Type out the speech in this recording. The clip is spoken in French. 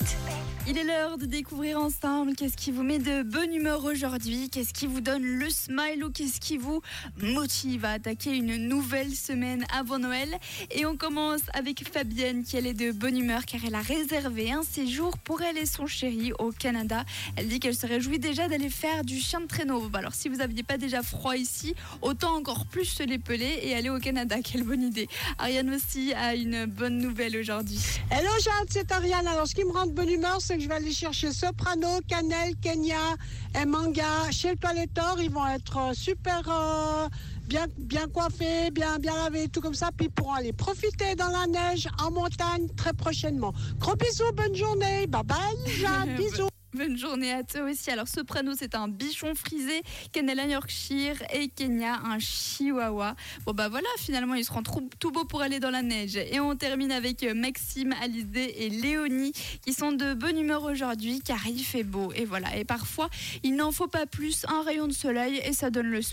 it. Il est l'heure de découvrir ensemble qu'est-ce qui vous met de bonne humeur aujourd'hui, qu'est-ce qui vous donne le smile ou qu'est-ce qui vous motive à attaquer une nouvelle semaine avant Noël. Et on commence avec Fabienne qui est de bonne humeur car elle a réservé un séjour pour elle et son chéri au Canada. Elle dit qu'elle se réjouit déjà d'aller faire du chien de traîneau. Alors si vous n'aviez pas déjà froid ici, autant encore plus se les peler et aller au Canada. Quelle bonne idée. Ariane aussi a une bonne nouvelle aujourd'hui. Hello Jade, c'est Ariane. Alors ce qui me rend de bonne humeur, c'est que je vais aller chercher Soprano, Cannelle, Kenya et Manga chez le toiletteur. Ils vont être euh, super euh, bien, bien coiffés, bien, bien lavés, tout comme ça. Puis ils pourront aller profiter dans la neige en montagne très prochainement. Gros bisous, bonne journée. Bye bye Jade, bisous. Bonne journée à toi aussi. Alors, Soprano, c'est un bichon frisé. Un Yorkshire. Et Kenya, un chihuahua. Bon, bah voilà, finalement, ils seront tout, tout beaux pour aller dans la neige. Et on termine avec euh, Maxime, Alizé et Léonie qui sont de bonne humeur aujourd'hui car il fait beau. Et voilà. Et parfois, il n'en faut pas plus. Un rayon de soleil et ça donne le smile.